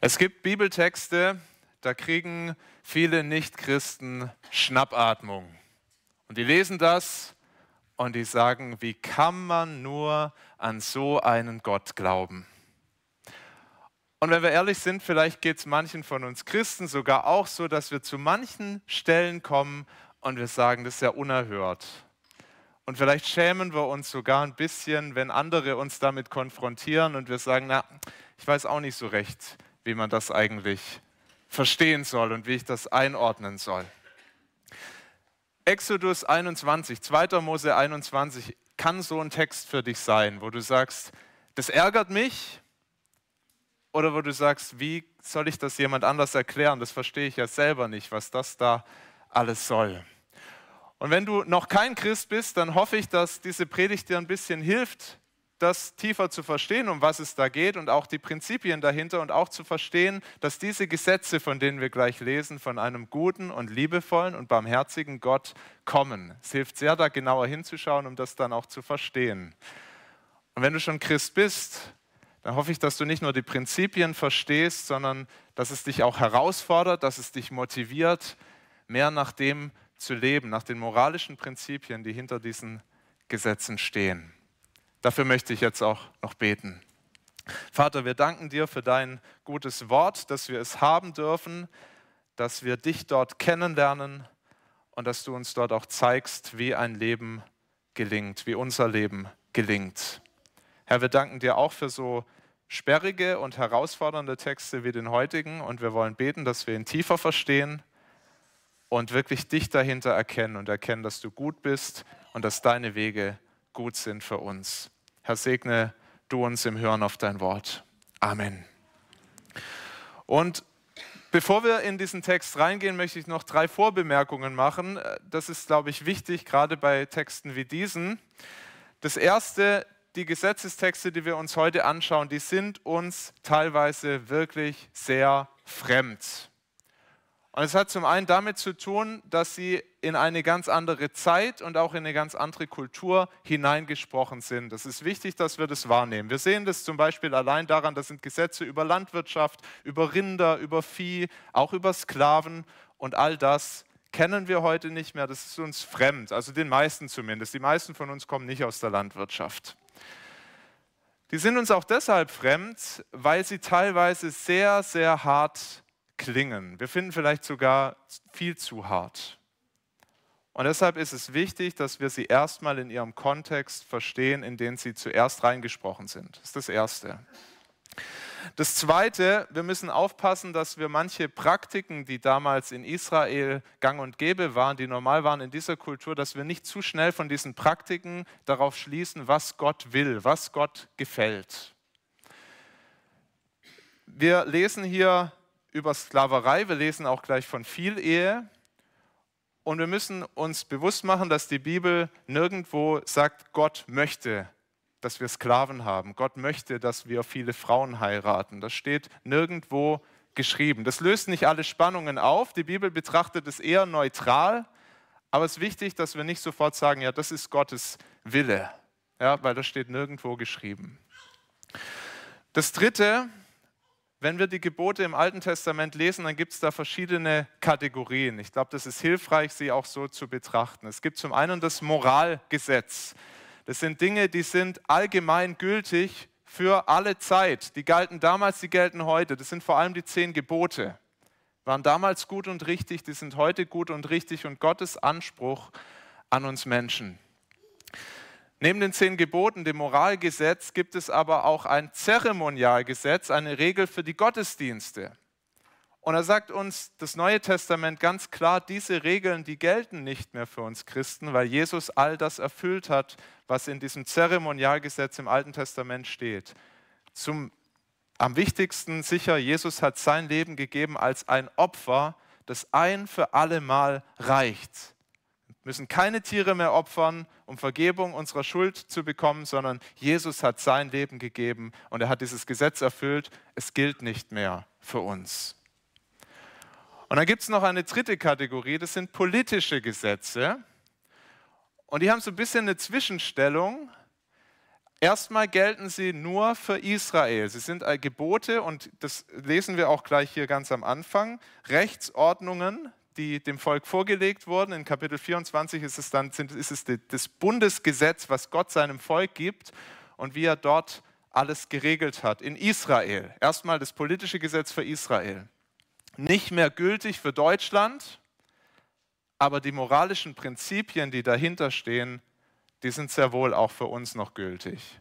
Es gibt Bibeltexte, da kriegen viele Nichtchristen Schnappatmung. Und die lesen das und die sagen, wie kann man nur an so einen Gott glauben? Und wenn wir ehrlich sind, vielleicht geht es manchen von uns Christen sogar auch so, dass wir zu manchen Stellen kommen und wir sagen, das ist ja unerhört. Und vielleicht schämen wir uns sogar ein bisschen, wenn andere uns damit konfrontieren und wir sagen, na, ich weiß auch nicht so recht, wie man das eigentlich verstehen soll und wie ich das einordnen soll. Exodus 21, 2. Mose 21 kann so ein Text für dich sein, wo du sagst, das ärgert mich oder wo du sagst, wie soll ich das jemand anders erklären? Das verstehe ich ja selber nicht, was das da alles soll. Und wenn du noch kein Christ bist, dann hoffe ich, dass diese Predigt dir ein bisschen hilft, das tiefer zu verstehen, um was es da geht und auch die Prinzipien dahinter und auch zu verstehen, dass diese Gesetze, von denen wir gleich lesen, von einem guten und liebevollen und barmherzigen Gott kommen. Es hilft sehr, da genauer hinzuschauen, um das dann auch zu verstehen. Und wenn du schon Christ bist, dann hoffe ich, dass du nicht nur die Prinzipien verstehst, sondern dass es dich auch herausfordert, dass es dich motiviert, mehr nach dem zu leben, nach den moralischen Prinzipien, die hinter diesen Gesetzen stehen. Dafür möchte ich jetzt auch noch beten. Vater, wir danken dir für dein gutes Wort, dass wir es haben dürfen, dass wir dich dort kennenlernen und dass du uns dort auch zeigst, wie ein Leben gelingt, wie unser Leben gelingt. Herr, wir danken dir auch für so sperrige und herausfordernde Texte wie den heutigen und wir wollen beten, dass wir ihn tiefer verstehen und wirklich dich dahinter erkennen und erkennen, dass du gut bist und dass deine Wege gut sind für uns. Herr, segne du uns im Hören auf dein Wort. Amen. Und bevor wir in diesen Text reingehen, möchte ich noch drei Vorbemerkungen machen. Das ist, glaube ich, wichtig, gerade bei Texten wie diesen. Das erste, die Gesetzestexte, die wir uns heute anschauen, die sind uns teilweise wirklich sehr fremd. Und es hat zum einen damit zu tun, dass sie in eine ganz andere Zeit und auch in eine ganz andere Kultur hineingesprochen sind. Das ist wichtig, dass wir das wahrnehmen. Wir sehen das zum Beispiel allein daran, das sind Gesetze über Landwirtschaft, über Rinder, über Vieh, auch über Sklaven und all das kennen wir heute nicht mehr. Das ist uns fremd, also den meisten zumindest. Die meisten von uns kommen nicht aus der Landwirtschaft. Die sind uns auch deshalb fremd, weil sie teilweise sehr, sehr hart klingen. Wir finden vielleicht sogar viel zu hart. Und deshalb ist es wichtig, dass wir sie erstmal in ihrem Kontext verstehen, in den sie zuerst reingesprochen sind. Das ist das Erste. Das Zweite, wir müssen aufpassen, dass wir manche Praktiken, die damals in Israel gang und gäbe waren, die normal waren in dieser Kultur, dass wir nicht zu schnell von diesen Praktiken darauf schließen, was Gott will, was Gott gefällt. Wir lesen hier über Sklaverei, wir lesen auch gleich von Vielehe. Und wir müssen uns bewusst machen, dass die Bibel nirgendwo sagt, Gott möchte, dass wir Sklaven haben. Gott möchte, dass wir viele Frauen heiraten. Das steht nirgendwo geschrieben. Das löst nicht alle Spannungen auf. Die Bibel betrachtet es eher neutral. Aber es ist wichtig, dass wir nicht sofort sagen, ja, das ist Gottes Wille. Ja, weil das steht nirgendwo geschrieben. Das Dritte, wenn wir die Gebote im Alten Testament lesen, dann gibt es da verschiedene Kategorien. Ich glaube, das ist hilfreich, sie auch so zu betrachten. Es gibt zum einen das Moralgesetz. Das sind Dinge, die sind allgemein gültig für alle Zeit. Die galten damals, die gelten heute. Das sind vor allem die zehn Gebote. Waren damals gut und richtig, die sind heute gut und richtig und Gottes Anspruch an uns Menschen. Neben den zehn Geboten, dem Moralgesetz, gibt es aber auch ein Zeremonialgesetz, eine Regel für die Gottesdienste. Und er sagt uns das Neue Testament ganz klar, diese Regeln, die gelten nicht mehr für uns Christen, weil Jesus all das erfüllt hat, was in diesem Zeremonialgesetz im Alten Testament steht. Zum, am wichtigsten sicher, Jesus hat sein Leben gegeben als ein Opfer, das ein für alle Mal reicht müssen keine Tiere mehr opfern, um Vergebung unserer Schuld zu bekommen, sondern Jesus hat sein Leben gegeben und er hat dieses Gesetz erfüllt. Es gilt nicht mehr für uns. Und dann gibt es noch eine dritte Kategorie, das sind politische Gesetze. Und die haben so ein bisschen eine Zwischenstellung. Erstmal gelten sie nur für Israel. Sie sind Gebote und das lesen wir auch gleich hier ganz am Anfang. Rechtsordnungen, die dem Volk vorgelegt wurden. In Kapitel 24 ist es dann ist es das Bundesgesetz, was Gott seinem Volk gibt und wie er dort alles geregelt hat. In Israel. Erstmal das politische Gesetz für Israel. Nicht mehr gültig für Deutschland, aber die moralischen Prinzipien, die dahinter stehen, die sind sehr wohl auch für uns noch gültig.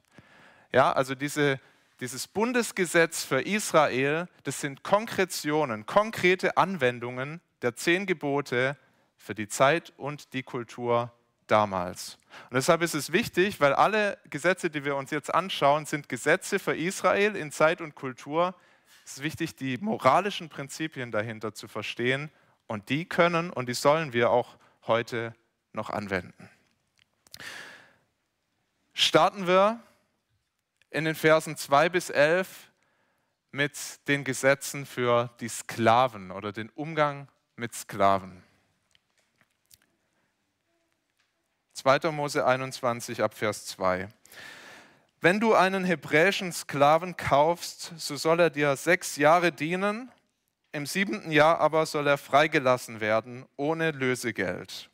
Ja, also diese, dieses Bundesgesetz für Israel, das sind Konkretionen, konkrete Anwendungen der zehn Gebote für die Zeit und die Kultur damals. Und deshalb ist es wichtig, weil alle Gesetze, die wir uns jetzt anschauen, sind Gesetze für Israel in Zeit und Kultur. Es ist wichtig, die moralischen Prinzipien dahinter zu verstehen und die können und die sollen wir auch heute noch anwenden starten wir in den Versen 2 bis 11 mit den Gesetzen für die Sklaven oder den Umgang mit Sklaven. 2. Mose 21 ab Vers 2. Wenn du einen hebräischen Sklaven kaufst, so soll er dir sechs Jahre dienen, im siebenten Jahr aber soll er freigelassen werden, ohne Lösegeld.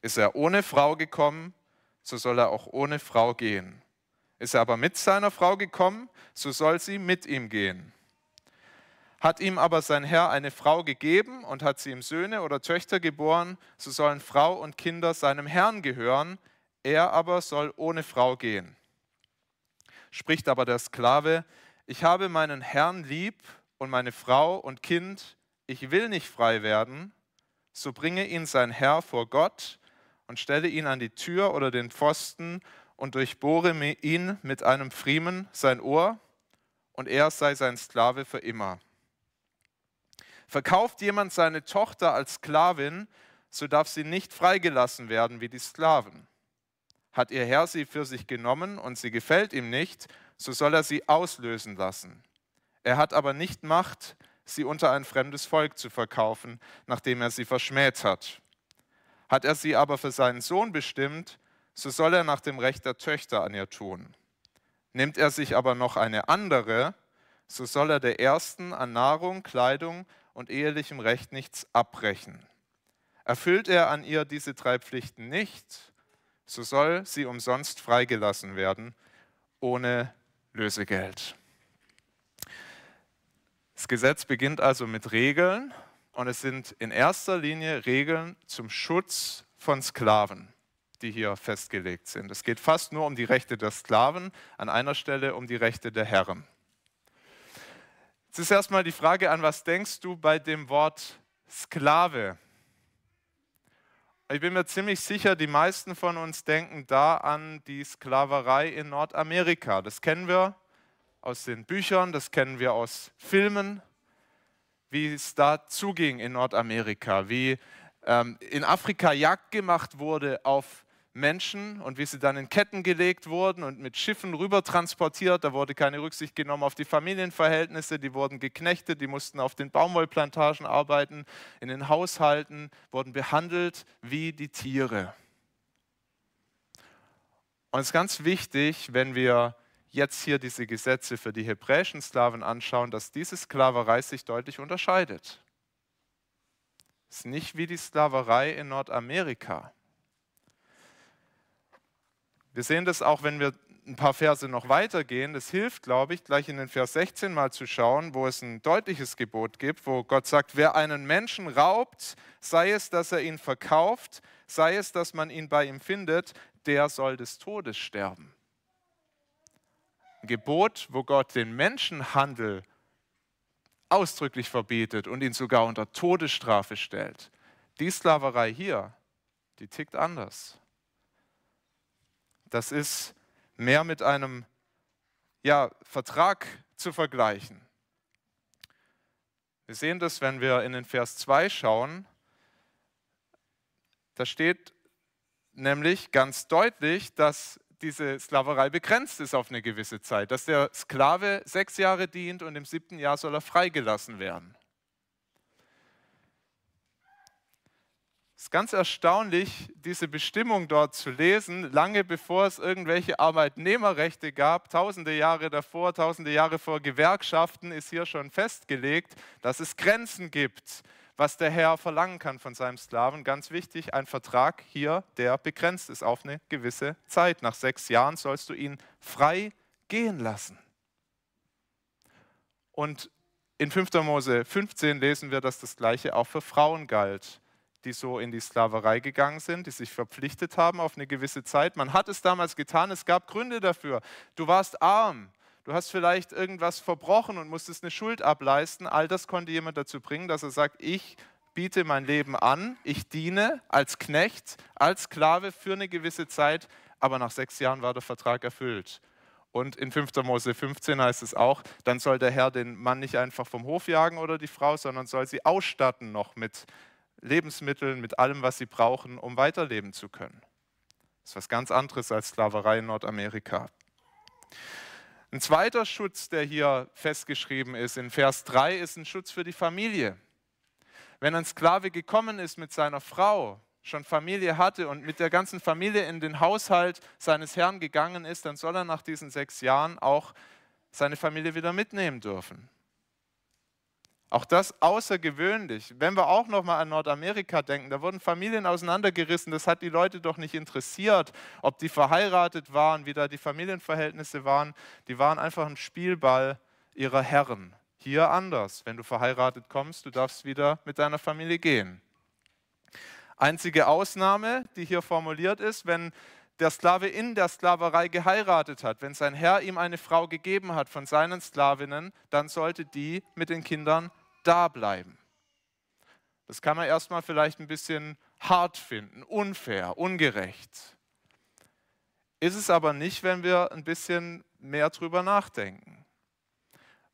Ist er ohne Frau gekommen, so soll er auch ohne Frau gehen. Ist er aber mit seiner Frau gekommen, so soll sie mit ihm gehen. Hat ihm aber sein Herr eine Frau gegeben und hat sie ihm Söhne oder Töchter geboren, so sollen Frau und Kinder seinem Herrn gehören, er aber soll ohne Frau gehen. Spricht aber der Sklave, ich habe meinen Herrn lieb und meine Frau und Kind, ich will nicht frei werden, so bringe ihn sein Herr vor Gott und stelle ihn an die Tür oder den Pfosten und durchbohre ihn mit einem Friemen sein Ohr, und er sei sein Sklave für immer. Verkauft jemand seine Tochter als Sklavin, so darf sie nicht freigelassen werden wie die Sklaven. Hat ihr Herr sie für sich genommen und sie gefällt ihm nicht, so soll er sie auslösen lassen. Er hat aber nicht Macht, sie unter ein fremdes Volk zu verkaufen, nachdem er sie verschmäht hat. Hat er sie aber für seinen Sohn bestimmt, so soll er nach dem Recht der Töchter an ihr tun. Nimmt er sich aber noch eine andere, so soll er der ersten an Nahrung, Kleidung und ehelichem Recht nichts abbrechen. Erfüllt er an ihr diese drei Pflichten nicht, so soll sie umsonst freigelassen werden, ohne Lösegeld. Das Gesetz beginnt also mit Regeln und es sind in erster Linie Regeln zum Schutz von Sklaven, die hier festgelegt sind. Es geht fast nur um die Rechte der Sklaven, an einer Stelle um die Rechte der Herren. Jetzt ist erstmal die Frage an, was denkst du bei dem Wort Sklave? Ich bin mir ziemlich sicher, die meisten von uns denken da an die Sklaverei in Nordamerika. Das kennen wir aus den Büchern, das kennen wir aus Filmen, wie es da zuging in Nordamerika, wie ähm, in Afrika Jagd gemacht wurde auf Menschen und wie sie dann in Ketten gelegt wurden und mit Schiffen rüber transportiert. Da wurde keine Rücksicht genommen auf die Familienverhältnisse, die wurden geknechtet, die mussten auf den Baumwollplantagen arbeiten, in den Haushalten, wurden behandelt wie die Tiere. Und es ist ganz wichtig, wenn wir jetzt hier diese Gesetze für die hebräischen Sklaven anschauen, dass diese Sklaverei sich deutlich unterscheidet. Es ist nicht wie die Sklaverei in Nordamerika. Wir sehen das auch, wenn wir ein paar Verse noch weitergehen. Das hilft, glaube ich, gleich in den Vers 16 mal zu schauen, wo es ein deutliches Gebot gibt, wo Gott sagt, wer einen Menschen raubt, sei es, dass er ihn verkauft, sei es, dass man ihn bei ihm findet, der soll des Todes sterben. Gebot, wo Gott den Menschenhandel ausdrücklich verbietet und ihn sogar unter Todesstrafe stellt. Die Sklaverei hier, die tickt anders. Das ist mehr mit einem ja, Vertrag zu vergleichen. Wir sehen das, wenn wir in den Vers 2 schauen. Da steht nämlich ganz deutlich, dass diese Sklaverei begrenzt ist auf eine gewisse Zeit, dass der Sklave sechs Jahre dient und im siebten Jahr soll er freigelassen werden. Es ist ganz erstaunlich, diese Bestimmung dort zu lesen, lange bevor es irgendwelche Arbeitnehmerrechte gab, tausende Jahre davor, tausende Jahre vor Gewerkschaften, ist hier schon festgelegt, dass es Grenzen gibt, was der Herr verlangen kann von seinem Sklaven. Ganz wichtig, ein Vertrag hier, der begrenzt ist auf eine gewisse Zeit. Nach sechs Jahren sollst du ihn frei gehen lassen. Und in 5. Mose 15 lesen wir, dass das Gleiche auch für Frauen galt die so in die Sklaverei gegangen sind, die sich verpflichtet haben auf eine gewisse Zeit. Man hat es damals getan, es gab Gründe dafür. Du warst arm, du hast vielleicht irgendwas verbrochen und musstest eine Schuld ableisten. All das konnte jemand dazu bringen, dass er sagt, ich biete mein Leben an, ich diene als Knecht, als Sklave für eine gewisse Zeit, aber nach sechs Jahren war der Vertrag erfüllt. Und in 5. Mose 15 heißt es auch, dann soll der Herr den Mann nicht einfach vom Hof jagen oder die Frau, sondern soll sie ausstatten noch mit Lebensmitteln, mit allem, was sie brauchen, um weiterleben zu können. Das ist was ganz anderes als Sklaverei in Nordamerika. Ein zweiter Schutz, der hier festgeschrieben ist, in Vers 3, ist ein Schutz für die Familie. Wenn ein Sklave gekommen ist mit seiner Frau, schon Familie hatte und mit der ganzen Familie in den Haushalt seines Herrn gegangen ist, dann soll er nach diesen sechs Jahren auch seine Familie wieder mitnehmen dürfen. Auch das außergewöhnlich. Wenn wir auch noch mal an Nordamerika denken, da wurden Familien auseinandergerissen. Das hat die Leute doch nicht interessiert, ob die verheiratet waren, wie da die Familienverhältnisse waren. Die waren einfach ein Spielball ihrer Herren. Hier anders. Wenn du verheiratet kommst, du darfst wieder mit deiner Familie gehen. Einzige Ausnahme, die hier formuliert ist, wenn der Sklave in der Sklaverei geheiratet hat, wenn sein Herr ihm eine Frau gegeben hat von seinen Sklavinnen, dann sollte die mit den Kindern da bleiben. Das kann man erstmal vielleicht ein bisschen hart finden, unfair, ungerecht. Ist es aber nicht, wenn wir ein bisschen mehr drüber nachdenken.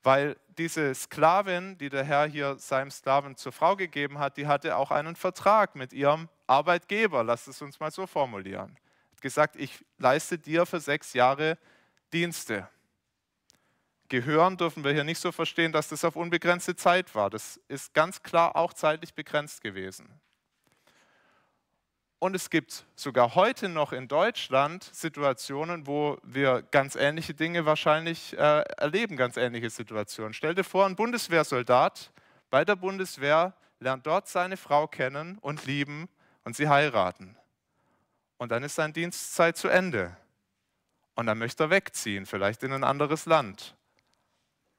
Weil diese Sklavin, die der Herr hier seinem Sklaven zur Frau gegeben hat, die hatte auch einen Vertrag mit ihrem Arbeitgeber. Lasst es uns mal so formulieren gesagt, ich leiste dir für sechs Jahre Dienste. Gehören dürfen wir hier nicht so verstehen, dass das auf unbegrenzte Zeit war. Das ist ganz klar auch zeitlich begrenzt gewesen. Und es gibt sogar heute noch in Deutschland Situationen, wo wir ganz ähnliche Dinge wahrscheinlich äh, erleben, ganz ähnliche Situationen. Stell dir vor, ein Bundeswehrsoldat bei der Bundeswehr lernt dort seine Frau kennen und lieben und sie heiraten und dann ist seine Dienstzeit zu Ende. Und dann möchte er wegziehen, vielleicht in ein anderes Land.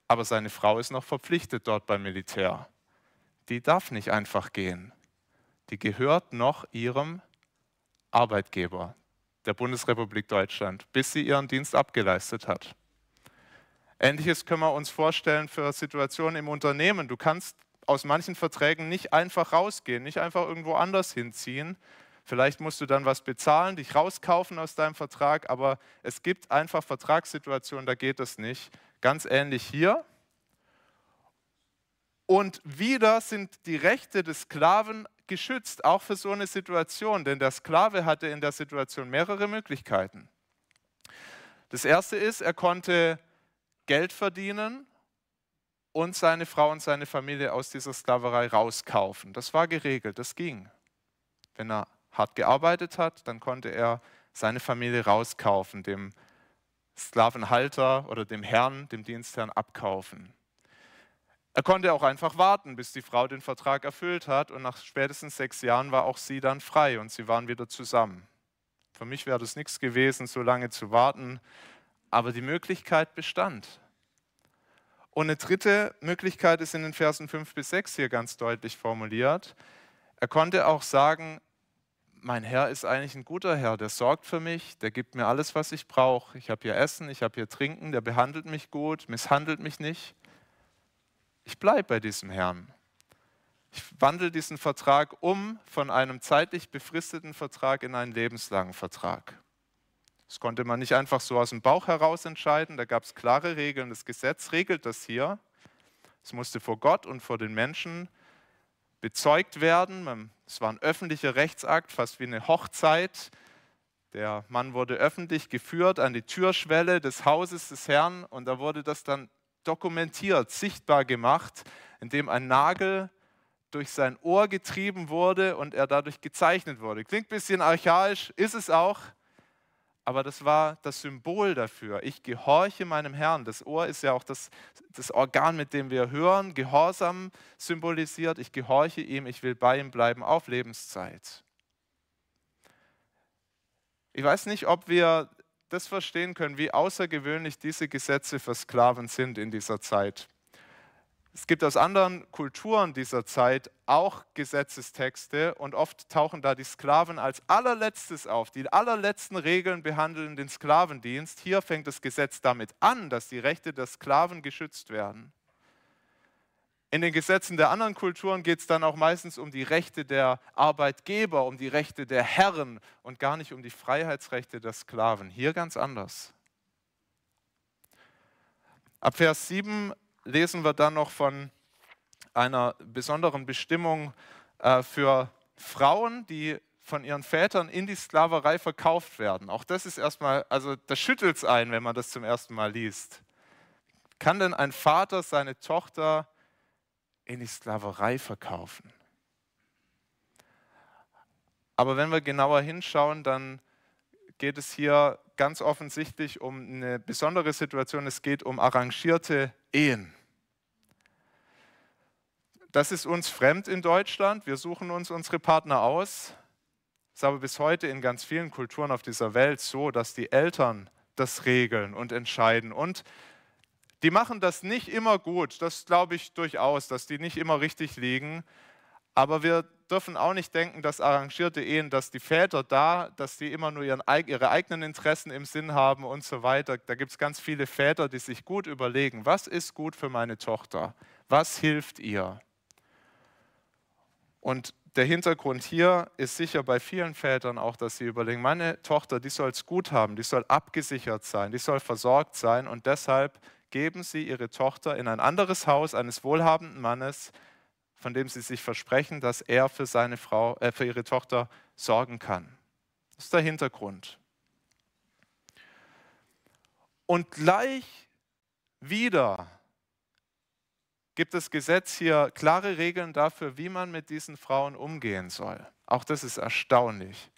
Aber seine Frau ist noch verpflichtet dort beim Militär. Die darf nicht einfach gehen. Die gehört noch ihrem Arbeitgeber, der Bundesrepublik Deutschland, bis sie ihren Dienst abgeleistet hat. Ähnliches können wir uns vorstellen für Situationen im Unternehmen. Du kannst aus manchen Verträgen nicht einfach rausgehen, nicht einfach irgendwo anders hinziehen, Vielleicht musst du dann was bezahlen, dich rauskaufen aus deinem Vertrag, aber es gibt einfach Vertragssituationen, da geht das nicht. Ganz ähnlich hier. Und wieder sind die Rechte des Sklaven geschützt, auch für so eine Situation, denn der Sklave hatte in der Situation mehrere Möglichkeiten. Das erste ist, er konnte Geld verdienen und seine Frau und seine Familie aus dieser Sklaverei rauskaufen. Das war geregelt, das ging. Wenn er hart gearbeitet hat, dann konnte er seine Familie rauskaufen, dem Sklavenhalter oder dem Herrn, dem Dienstherrn abkaufen. Er konnte auch einfach warten, bis die Frau den Vertrag erfüllt hat und nach spätestens sechs Jahren war auch sie dann frei und sie waren wieder zusammen. Für mich wäre das nichts gewesen, so lange zu warten, aber die Möglichkeit bestand. Und eine dritte Möglichkeit ist in den Versen 5 bis 6 hier ganz deutlich formuliert. Er konnte auch sagen, mein Herr ist eigentlich ein guter Herr, der sorgt für mich, der gibt mir alles, was ich brauche. Ich habe hier Essen, ich habe hier Trinken, der behandelt mich gut, misshandelt mich nicht. Ich bleibe bei diesem Herrn. Ich wandle diesen Vertrag um von einem zeitlich befristeten Vertrag in einen lebenslangen Vertrag. Das konnte man nicht einfach so aus dem Bauch heraus entscheiden, da gab es klare Regeln. Das Gesetz regelt das hier. Es musste vor Gott und vor den Menschen bezeugt werden. Es war ein öffentlicher Rechtsakt, fast wie eine Hochzeit. Der Mann wurde öffentlich geführt an die Türschwelle des Hauses des Herrn und da wurde das dann dokumentiert, sichtbar gemacht, indem ein Nagel durch sein Ohr getrieben wurde und er dadurch gezeichnet wurde. Klingt ein bisschen archaisch, ist es auch, aber das war das Symbol dafür. Ich gehorche meinem Herrn. Das Ohr ist ja auch das, das Organ, mit dem wir hören, Gehorsam symbolisiert. Ich gehorche ihm, ich will bei ihm bleiben auf Lebenszeit. Ich weiß nicht, ob wir das verstehen können, wie außergewöhnlich diese Gesetze für Sklaven sind in dieser Zeit. Es gibt aus anderen Kulturen dieser Zeit auch Gesetzestexte und oft tauchen da die Sklaven als allerletztes auf. Die allerletzten Regeln behandeln den Sklavendienst. Hier fängt das Gesetz damit an, dass die Rechte der Sklaven geschützt werden. In den Gesetzen der anderen Kulturen geht es dann auch meistens um die Rechte der Arbeitgeber, um die Rechte der Herren und gar nicht um die Freiheitsrechte der Sklaven. Hier ganz anders. Ab Vers 7 lesen wir dann noch von einer besonderen Bestimmung äh, für Frauen, die von ihren Vätern in die Sklaverei verkauft werden. Auch das ist erstmal, also das schüttelt es ein, wenn man das zum ersten Mal liest. Kann denn ein Vater seine Tochter in die Sklaverei verkaufen? Aber wenn wir genauer hinschauen, dann geht es hier ganz offensichtlich um eine besondere Situation. Es geht um arrangierte Ehen. Das ist uns fremd in Deutschland. Wir suchen uns unsere Partner aus. Es ist aber bis heute in ganz vielen Kulturen auf dieser Welt so, dass die Eltern das regeln und entscheiden. Und die machen das nicht immer gut. Das glaube ich durchaus, dass die nicht immer richtig liegen. Aber wir dürfen auch nicht denken, dass arrangierte Ehen, dass die Väter da, dass die immer nur ihren, ihre eigenen Interessen im Sinn haben und so weiter. Da gibt es ganz viele Väter, die sich gut überlegen, was ist gut für meine Tochter? Was hilft ihr? Und der Hintergrund hier ist sicher bei vielen Vätern auch, dass sie überlegen, meine Tochter, die soll es gut haben, die soll abgesichert sein, die soll versorgt sein und deshalb geben sie ihre Tochter in ein anderes Haus eines wohlhabenden Mannes, von dem sie sich versprechen, dass er für seine Frau, äh, für ihre Tochter sorgen kann. Das ist der Hintergrund. Und gleich wieder gibt das Gesetz hier klare Regeln dafür, wie man mit diesen Frauen umgehen soll. Auch das ist erstaunlich.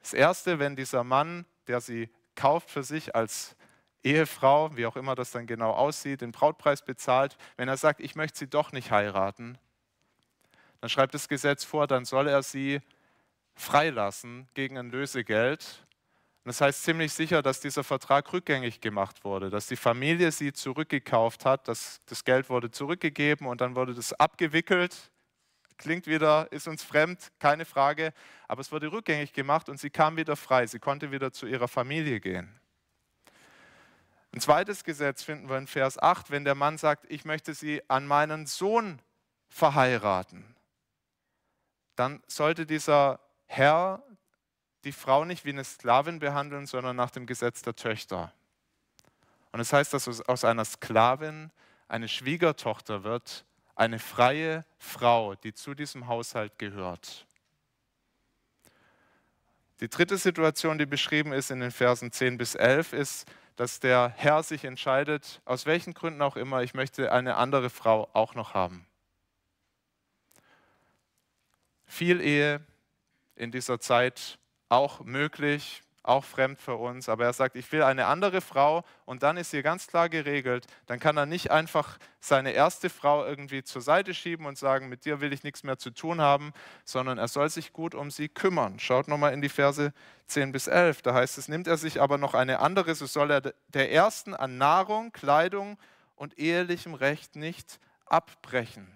Das Erste, wenn dieser Mann, der sie kauft für sich als Ehefrau, wie auch immer das dann genau aussieht, den Brautpreis bezahlt, wenn er sagt, ich möchte sie doch nicht heiraten, dann schreibt das Gesetz vor, dann soll er sie freilassen gegen ein Lösegeld. Und das heißt ziemlich sicher, dass dieser Vertrag rückgängig gemacht wurde, dass die Familie sie zurückgekauft hat, dass das Geld wurde zurückgegeben und dann wurde das abgewickelt. Klingt wieder, ist uns fremd, keine Frage, aber es wurde rückgängig gemacht und sie kam wieder frei, sie konnte wieder zu ihrer Familie gehen. Ein zweites Gesetz finden wir in Vers 8, wenn der Mann sagt, ich möchte sie an meinen Sohn verheiraten dann sollte dieser Herr die Frau nicht wie eine Sklavin behandeln, sondern nach dem Gesetz der Töchter. Und das heißt, dass aus einer Sklavin eine Schwiegertochter wird, eine freie Frau, die zu diesem Haushalt gehört. Die dritte Situation, die beschrieben ist in den Versen 10 bis 11, ist, dass der Herr sich entscheidet, aus welchen Gründen auch immer, ich möchte eine andere Frau auch noch haben. Viel Ehe in dieser Zeit auch möglich, auch fremd für uns, aber er sagt, ich will eine andere Frau und dann ist hier ganz klar geregelt, dann kann er nicht einfach seine erste Frau irgendwie zur Seite schieben und sagen, mit dir will ich nichts mehr zu tun haben, sondern er soll sich gut um sie kümmern. Schaut nochmal in die Verse 10 bis 11, da heißt es, nimmt er sich aber noch eine andere, so soll er der ersten an Nahrung, Kleidung und ehelichem Recht nicht abbrechen.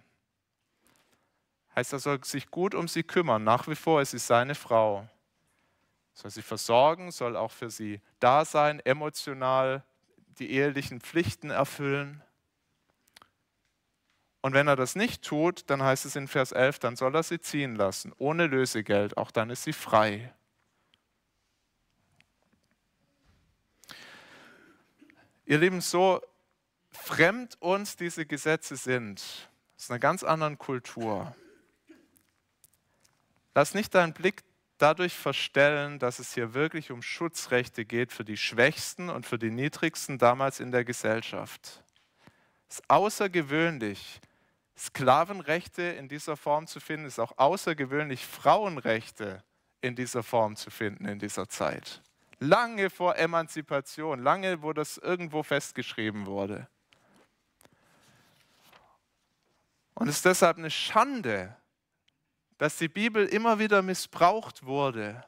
Heißt, er soll sich gut um sie kümmern. Nach wie vor ist sie seine Frau. Soll sie versorgen, soll auch für sie da sein, emotional die ehelichen Pflichten erfüllen. Und wenn er das nicht tut, dann heißt es in Vers 11, dann soll er sie ziehen lassen, ohne Lösegeld. Auch dann ist sie frei. Ihr Lieben, so fremd uns diese Gesetze sind, aus einer ganz anderen Kultur, Lass nicht deinen Blick dadurch verstellen, dass es hier wirklich um Schutzrechte geht für die Schwächsten und für die Niedrigsten damals in der Gesellschaft. Es ist außergewöhnlich, Sklavenrechte in dieser Form zu finden, ist auch außergewöhnlich Frauenrechte in dieser Form zu finden in dieser Zeit. Lange vor Emanzipation, lange, wo das irgendwo festgeschrieben wurde. Und es ist deshalb eine Schande, dass die Bibel immer wieder missbraucht wurde,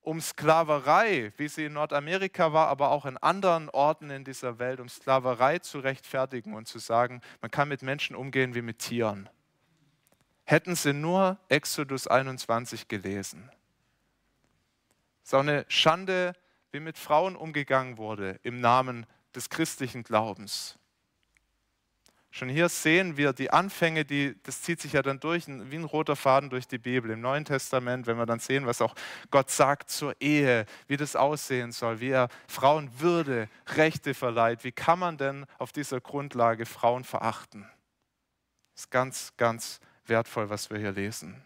um Sklaverei, wie sie in Nordamerika war, aber auch in anderen Orten in dieser Welt, um Sklaverei zu rechtfertigen und zu sagen, man kann mit Menschen umgehen wie mit Tieren. Hätten sie nur Exodus 21 gelesen. Es ist auch eine Schande, wie mit Frauen umgegangen wurde im Namen des christlichen Glaubens. Schon hier sehen wir die Anfänge, die, das zieht sich ja dann durch, wie ein roter Faden durch die Bibel. Im Neuen Testament, wenn wir dann sehen, was auch Gott sagt zur Ehe, wie das aussehen soll, wie er Frauen Würde, Rechte verleiht. Wie kann man denn auf dieser Grundlage Frauen verachten? Das ist ganz, ganz wertvoll, was wir hier lesen.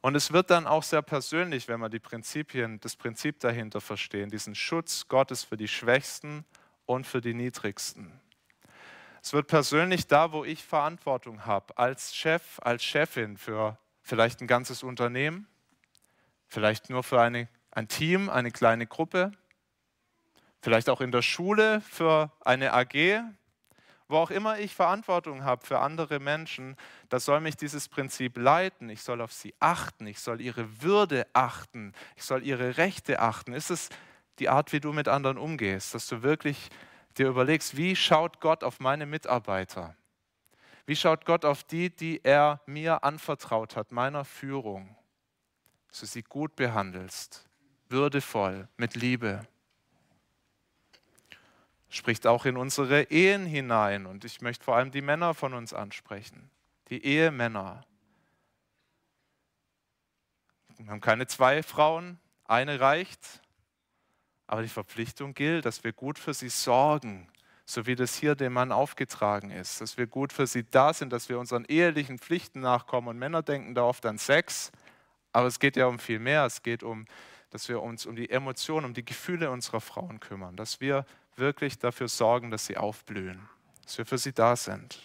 Und es wird dann auch sehr persönlich, wenn wir die Prinzipien, das Prinzip dahinter verstehen, diesen Schutz Gottes für die Schwächsten und für die Niedrigsten. Es wird persönlich da, wo ich Verantwortung habe, als Chef, als Chefin für vielleicht ein ganzes Unternehmen, vielleicht nur für eine, ein Team, eine kleine Gruppe, vielleicht auch in der Schule für eine AG, wo auch immer ich Verantwortung habe für andere Menschen, da soll mich dieses Prinzip leiten. Ich soll auf sie achten, ich soll ihre Würde achten, ich soll ihre Rechte achten. Ist es die Art, wie du mit anderen umgehst, dass du wirklich dir überlegst, wie schaut Gott auf meine Mitarbeiter? Wie schaut Gott auf die, die er mir anvertraut hat, meiner Führung? Dass du sie gut behandelst, würdevoll, mit Liebe. Spricht auch in unsere Ehen hinein. Und ich möchte vor allem die Männer von uns ansprechen. Die Ehemänner. Wir haben keine zwei Frauen, eine reicht. Aber die Verpflichtung gilt, dass wir gut für sie sorgen, so wie das hier dem Mann aufgetragen ist, dass wir gut für sie da sind, dass wir unseren ehelichen Pflichten nachkommen. Und Männer denken da oft an Sex, aber es geht ja um viel mehr. Es geht um, dass wir uns um die Emotionen, um die Gefühle unserer Frauen kümmern, dass wir wirklich dafür sorgen, dass sie aufblühen, dass wir für sie da sind.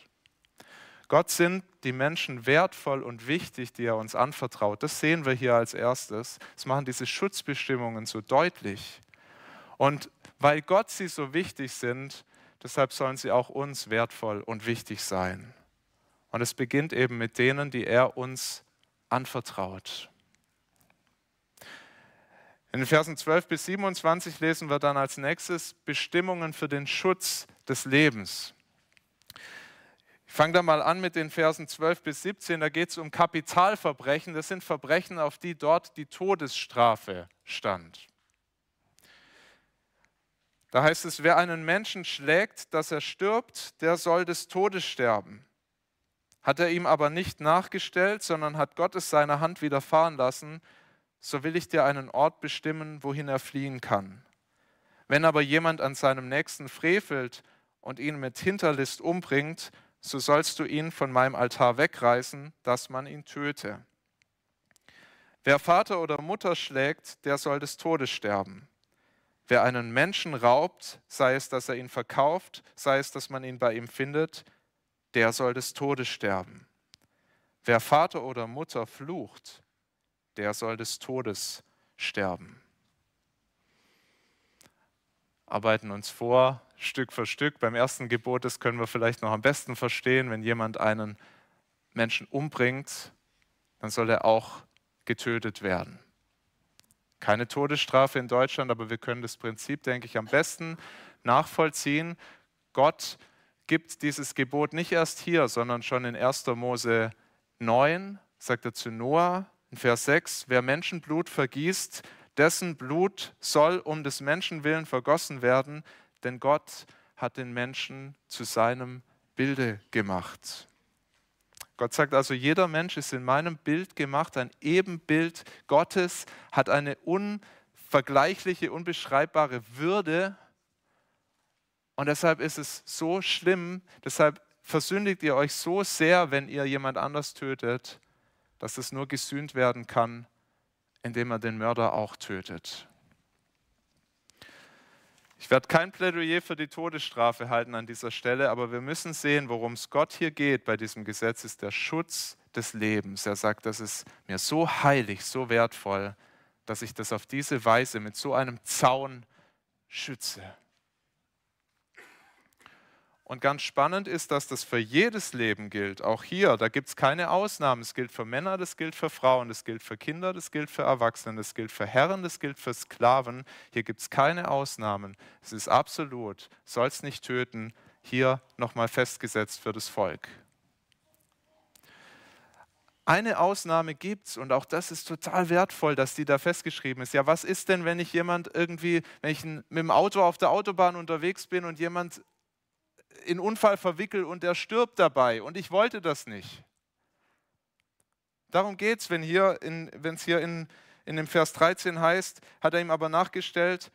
Gott sind die Menschen wertvoll und wichtig, die er uns anvertraut. Das sehen wir hier als erstes. Das machen diese Schutzbestimmungen so deutlich. Und weil Gott sie so wichtig sind, deshalb sollen sie auch uns wertvoll und wichtig sein. Und es beginnt eben mit denen, die er uns anvertraut. In den Versen 12 bis 27 lesen wir dann als nächstes Bestimmungen für den Schutz des Lebens. Ich fange da mal an mit den Versen 12 bis 17. Da geht es um Kapitalverbrechen. Das sind Verbrechen, auf die dort die Todesstrafe stand. Da heißt es, wer einen Menschen schlägt, dass er stirbt, der soll des Todes sterben. Hat er ihm aber nicht nachgestellt, sondern hat Gott es seiner Hand widerfahren lassen, so will ich dir einen Ort bestimmen, wohin er fliehen kann. Wenn aber jemand an seinem Nächsten frevelt und ihn mit Hinterlist umbringt, so sollst du ihn von meinem Altar wegreißen, dass man ihn töte. Wer Vater oder Mutter schlägt, der soll des Todes sterben. Wer einen Menschen raubt, sei es, dass er ihn verkauft, sei es, dass man ihn bei ihm findet, der soll des Todes sterben. Wer Vater oder Mutter flucht, der soll des Todes sterben. Arbeiten uns vor, Stück für Stück. Beim ersten Gebot, das können wir vielleicht noch am besten verstehen, wenn jemand einen Menschen umbringt, dann soll er auch getötet werden. Keine Todesstrafe in Deutschland, aber wir können das Prinzip, denke ich, am besten nachvollziehen. Gott gibt dieses Gebot nicht erst hier, sondern schon in 1. Mose 9, sagt er zu Noah in Vers 6, wer Menschenblut vergießt, dessen Blut soll um des Menschen willen vergossen werden, denn Gott hat den Menschen zu seinem Bilde gemacht. Gott sagt also, jeder Mensch ist in meinem Bild gemacht, ein Ebenbild Gottes, hat eine unvergleichliche, unbeschreibbare Würde. Und deshalb ist es so schlimm, deshalb versündigt ihr euch so sehr, wenn ihr jemand anders tötet, dass es nur gesühnt werden kann, indem er den Mörder auch tötet. Ich werde kein Plädoyer für die Todesstrafe halten an dieser Stelle, aber wir müssen sehen, worum es Gott hier geht bei diesem Gesetz, ist der Schutz des Lebens. Er sagt, das ist mir so heilig, so wertvoll, dass ich das auf diese Weise mit so einem Zaun schütze. Und ganz spannend ist, dass das für jedes Leben gilt. Auch hier, da gibt es keine Ausnahmen. Es gilt für Männer, das gilt für Frauen, das gilt für Kinder, das gilt für Erwachsene, das gilt für Herren, das gilt für Sklaven. Hier gibt es keine Ausnahmen. Es ist absolut, soll es nicht töten, hier nochmal festgesetzt für das Volk. Eine Ausnahme gibt es und auch das ist total wertvoll, dass die da festgeschrieben ist. Ja, was ist denn, wenn ich jemand irgendwie, wenn ich mit dem Auto auf der Autobahn unterwegs bin und jemand in Unfall verwickelt und er stirbt dabei. Und ich wollte das nicht. Darum geht es, wenn es hier in, in dem Vers 13 heißt, hat er ihm aber nachgestellt,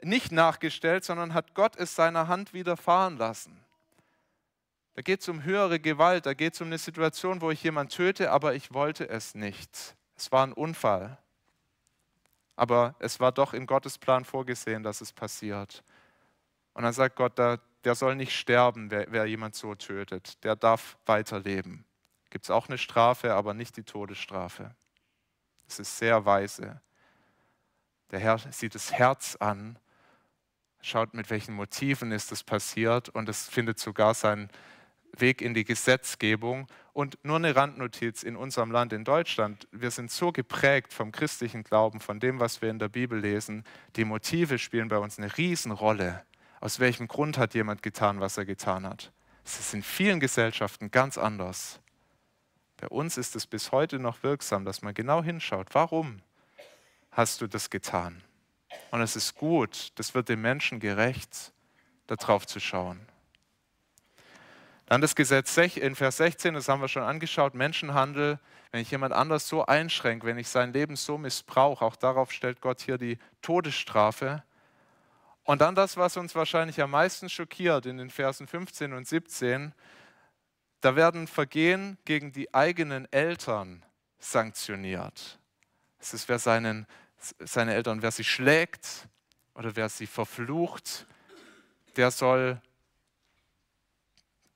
nicht nachgestellt, sondern hat Gott es seiner Hand widerfahren lassen. Da geht es um höhere Gewalt, da geht es um eine Situation, wo ich jemanden töte, aber ich wollte es nicht. Es war ein Unfall. Aber es war doch in Gottes Plan vorgesehen, dass es passiert. Und dann sagt Gott, da, der soll nicht sterben, wer, wer jemand so tötet. Der darf weiterleben. Gibt es auch eine Strafe, aber nicht die Todesstrafe. Es ist sehr weise. Der Herr sieht das Herz an, schaut, mit welchen Motiven ist es passiert und es findet sogar seinen Weg in die Gesetzgebung. Und nur eine Randnotiz in unserem Land, in Deutschland. Wir sind so geprägt vom christlichen Glauben, von dem, was wir in der Bibel lesen. Die Motive spielen bei uns eine Riesenrolle. Aus welchem Grund hat jemand getan, was er getan hat? Es ist in vielen Gesellschaften ganz anders. Bei uns ist es bis heute noch wirksam, dass man genau hinschaut, warum hast du das getan? Und es ist gut, das wird dem Menschen gerecht, darauf zu schauen. Dann das Gesetz in Vers 16, das haben wir schon angeschaut, Menschenhandel, wenn ich jemand anders so einschränke, wenn ich sein Leben so missbrauche, auch darauf stellt Gott hier die Todesstrafe. Und dann das, was uns wahrscheinlich am meisten schockiert in den Versen 15 und 17, da werden Vergehen gegen die eigenen Eltern sanktioniert. Es ist, wer seinen, seine Eltern, wer sie schlägt oder wer sie verflucht, der soll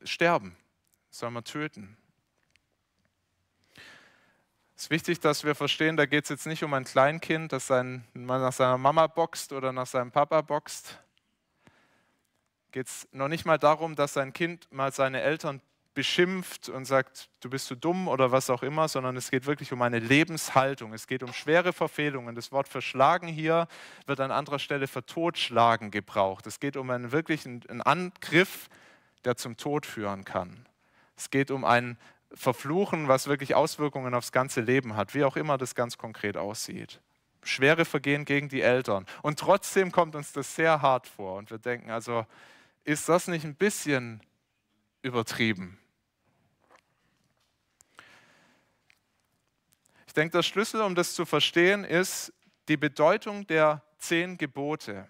sterben, soll man töten. Es ist wichtig, dass wir verstehen, da geht es jetzt nicht um ein Kleinkind, das sein, nach seiner Mama boxt oder nach seinem Papa boxt. Geht es noch nicht mal darum, dass sein Kind mal seine Eltern beschimpft und sagt, du bist zu dumm oder was auch immer, sondern es geht wirklich um eine Lebenshaltung. Es geht um schwere Verfehlungen. Das Wort verschlagen hier wird an anderer Stelle für totschlagen gebraucht. Es geht um einen wirklichen einen Angriff, der zum Tod führen kann. Es geht um ein verfluchen, was wirklich Auswirkungen aufs ganze Leben hat, wie auch immer das ganz konkret aussieht. Schwere Vergehen gegen die Eltern. Und trotzdem kommt uns das sehr hart vor. Und wir denken also, ist das nicht ein bisschen übertrieben? Ich denke, der Schlüssel, um das zu verstehen, ist die Bedeutung der zehn Gebote.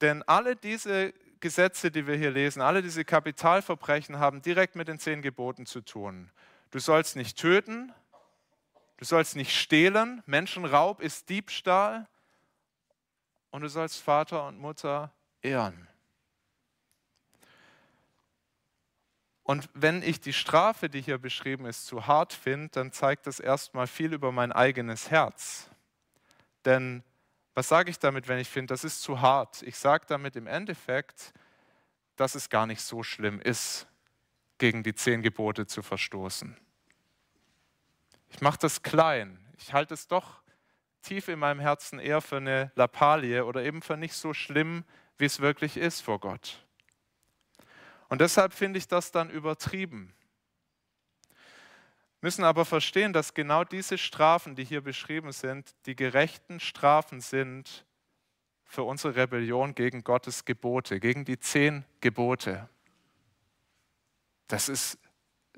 Denn alle diese Gesetze, die wir hier lesen, alle diese Kapitalverbrechen haben direkt mit den zehn Geboten zu tun. Du sollst nicht töten, du sollst nicht stehlen, Menschenraub ist Diebstahl und du sollst Vater und Mutter ehren. Und wenn ich die Strafe, die hier beschrieben ist, zu hart finde, dann zeigt das erstmal viel über mein eigenes Herz. Denn was sage ich damit, wenn ich finde, das ist zu hart? Ich sage damit im Endeffekt, dass es gar nicht so schlimm ist, gegen die zehn Gebote zu verstoßen. Ich mache das klein. Ich halte es doch tief in meinem Herzen eher für eine Lappalie oder eben für nicht so schlimm, wie es wirklich ist vor Gott. Und deshalb finde ich das dann übertrieben müssen aber verstehen, dass genau diese Strafen, die hier beschrieben sind, die gerechten Strafen sind für unsere Rebellion gegen Gottes Gebote, gegen die zehn Gebote. Das ist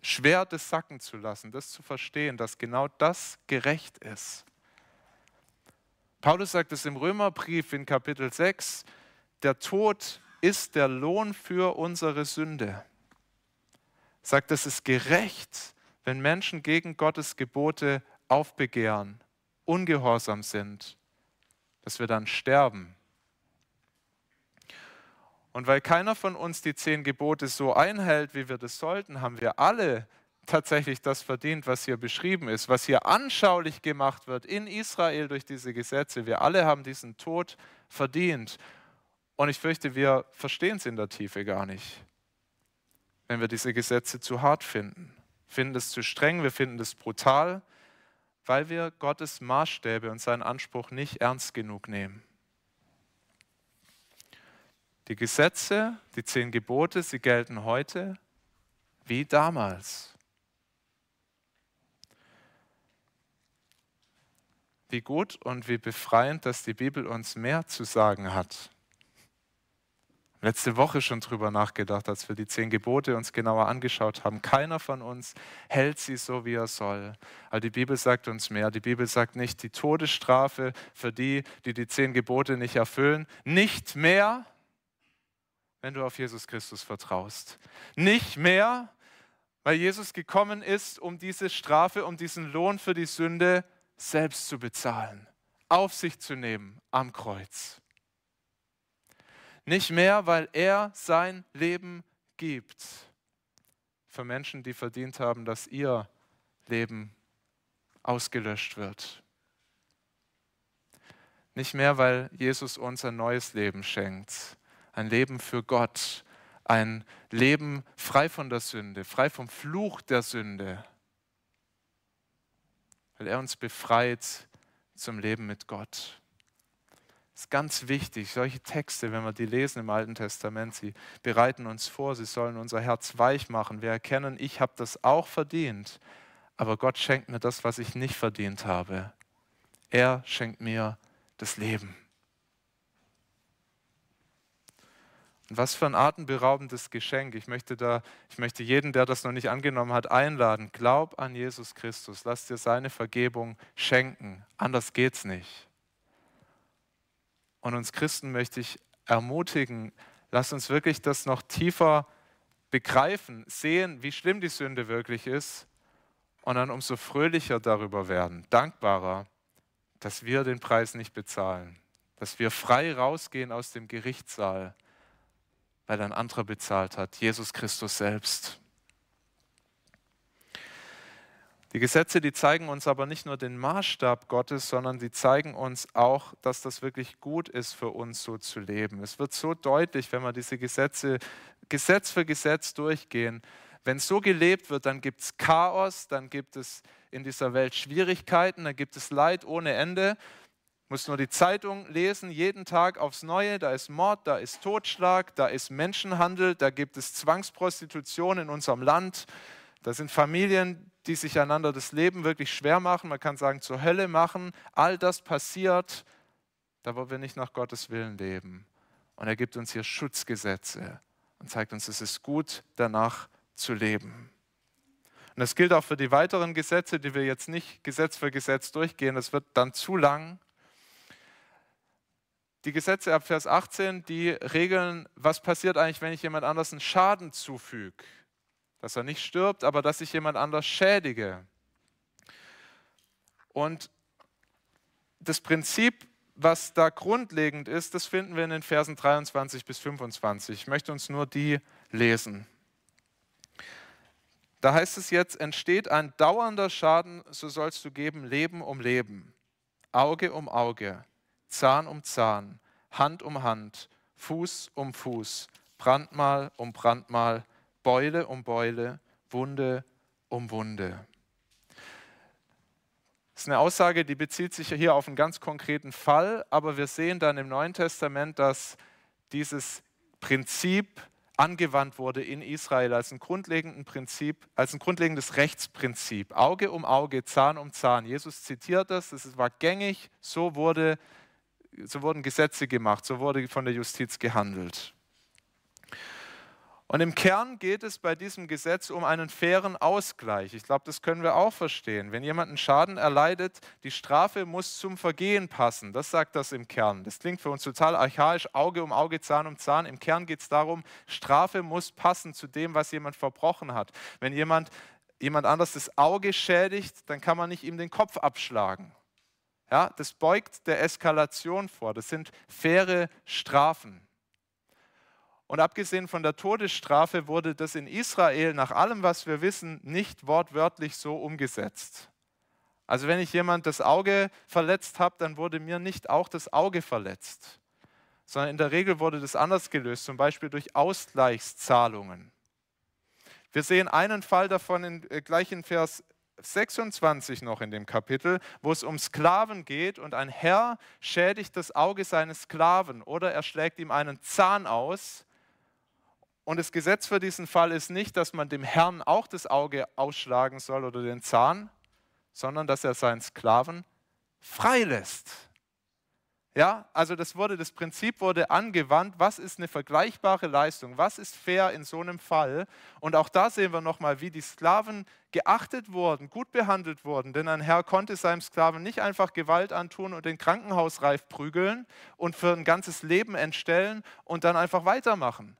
schwer, das sacken zu lassen, das zu verstehen, dass genau das gerecht ist. Paulus sagt es im Römerbrief in Kapitel 6, der Tod ist der Lohn für unsere Sünde. Sagt, es ist gerecht, wenn Menschen gegen Gottes Gebote aufbegehren, ungehorsam sind, dass wir dann sterben. Und weil keiner von uns die zehn Gebote so einhält, wie wir das sollten, haben wir alle tatsächlich das verdient, was hier beschrieben ist, was hier anschaulich gemacht wird in Israel durch diese Gesetze. Wir alle haben diesen Tod verdient. Und ich fürchte, wir verstehen es in der Tiefe gar nicht, wenn wir diese Gesetze zu hart finden. Finden es zu streng, wir finden es brutal, weil wir Gottes Maßstäbe und seinen Anspruch nicht ernst genug nehmen. Die Gesetze, die zehn Gebote, sie gelten heute wie damals. Wie gut und wie befreiend, dass die Bibel uns mehr zu sagen hat. Letzte Woche schon drüber nachgedacht, als wir die zehn Gebote uns genauer angeschaut haben. Keiner von uns hält sie so, wie er soll. Aber die Bibel sagt uns mehr. Die Bibel sagt nicht die Todesstrafe für die, die die zehn Gebote nicht erfüllen. Nicht mehr, wenn du auf Jesus Christus vertraust. Nicht mehr, weil Jesus gekommen ist, um diese Strafe, um diesen Lohn für die Sünde selbst zu bezahlen, auf sich zu nehmen am Kreuz. Nicht mehr, weil er sein Leben gibt für Menschen, die verdient haben, dass ihr Leben ausgelöscht wird. Nicht mehr, weil Jesus uns ein neues Leben schenkt, ein Leben für Gott, ein Leben frei von der Sünde, frei vom Fluch der Sünde, weil er uns befreit zum Leben mit Gott. Das ist ganz wichtig, solche Texte, wenn wir die lesen im Alten Testament, sie bereiten uns vor, sie sollen unser Herz weich machen. Wir erkennen, ich habe das auch verdient, aber Gott schenkt mir das, was ich nicht verdient habe. Er schenkt mir das Leben. Und was für ein atemberaubendes Geschenk. Ich möchte, da, ich möchte jeden, der das noch nicht angenommen hat, einladen. Glaub an Jesus Christus. Lass dir seine Vergebung schenken. Anders geht's nicht. Und uns Christen möchte ich ermutigen, lass uns wirklich das noch tiefer begreifen, sehen, wie schlimm die Sünde wirklich ist und dann umso fröhlicher darüber werden, dankbarer, dass wir den Preis nicht bezahlen, dass wir frei rausgehen aus dem Gerichtssaal weil ein anderer bezahlt hat, Jesus Christus selbst. Die Gesetze, die zeigen uns aber nicht nur den Maßstab Gottes, sondern sie zeigen uns auch, dass das wirklich gut ist für uns so zu leben. Es wird so deutlich, wenn wir diese Gesetze Gesetz für Gesetz durchgehen. Wenn so gelebt wird, dann gibt es Chaos, dann gibt es in dieser Welt Schwierigkeiten, dann gibt es Leid ohne Ende muss nur die Zeitung lesen, jeden Tag aufs Neue. Da ist Mord, da ist Totschlag, da ist Menschenhandel, da gibt es Zwangsprostitution in unserem Land. Da sind Familien, die sich einander das Leben wirklich schwer machen, man kann sagen zur Hölle machen. All das passiert, da wo wir nicht nach Gottes Willen leben. Und er gibt uns hier Schutzgesetze und zeigt uns, es ist gut, danach zu leben. Und das gilt auch für die weiteren Gesetze, die wir jetzt nicht Gesetz für Gesetz durchgehen. Das wird dann zu lang die Gesetze ab Vers 18, die regeln, was passiert eigentlich, wenn ich jemand anders einen Schaden zufüge. Dass er nicht stirbt, aber dass ich jemand anders schädige. Und das Prinzip, was da grundlegend ist, das finden wir in den Versen 23 bis 25. Ich möchte uns nur die lesen. Da heißt es jetzt, entsteht ein dauernder Schaden, so sollst du geben Leben um Leben, Auge um Auge, Zahn um Zahn, Hand um Hand, Fuß um Fuß, Brandmal um Brandmal, Beule um Beule, Wunde um Wunde. Das ist eine Aussage, die bezieht sich hier auf einen ganz konkreten Fall, aber wir sehen dann im Neuen Testament, dass dieses Prinzip angewandt wurde in Israel als ein, Prinzip, als ein grundlegendes Rechtsprinzip. Auge um Auge, Zahn um Zahn. Jesus zitiert das, es war gängig, so wurde so wurden Gesetze gemacht, so wurde von der Justiz gehandelt. Und im Kern geht es bei diesem Gesetz um einen fairen Ausgleich. Ich glaube, das können wir auch verstehen. Wenn jemand einen Schaden erleidet, die Strafe muss zum Vergehen passen. Das sagt das im Kern. Das klingt für uns total archaisch, Auge um Auge, Zahn um Zahn. Im Kern geht es darum, Strafe muss passen zu dem, was jemand verbrochen hat. Wenn jemand jemand anders das Auge schädigt, dann kann man nicht ihm den Kopf abschlagen. Ja, das beugt der Eskalation vor. Das sind faire Strafen. Und abgesehen von der Todesstrafe wurde das in Israel nach allem, was wir wissen, nicht wortwörtlich so umgesetzt. Also wenn ich jemand das Auge verletzt habe, dann wurde mir nicht auch das Auge verletzt, sondern in der Regel wurde das anders gelöst, zum Beispiel durch Ausgleichszahlungen. Wir sehen einen Fall davon in, äh, gleich in Vers 26 noch in dem Kapitel, wo es um Sklaven geht und ein Herr schädigt das Auge seines Sklaven oder er schlägt ihm einen Zahn aus. Und das Gesetz für diesen Fall ist nicht, dass man dem Herrn auch das Auge ausschlagen soll oder den Zahn, sondern dass er seinen Sklaven freilässt. Ja, also das wurde, das Prinzip wurde angewandt. Was ist eine vergleichbare Leistung? Was ist fair in so einem Fall? Und auch da sehen wir nochmal, wie die Sklaven geachtet wurden, gut behandelt wurden. Denn ein Herr konnte seinem Sklaven nicht einfach Gewalt antun und den Krankenhausreif prügeln und für ein ganzes Leben entstellen und dann einfach weitermachen,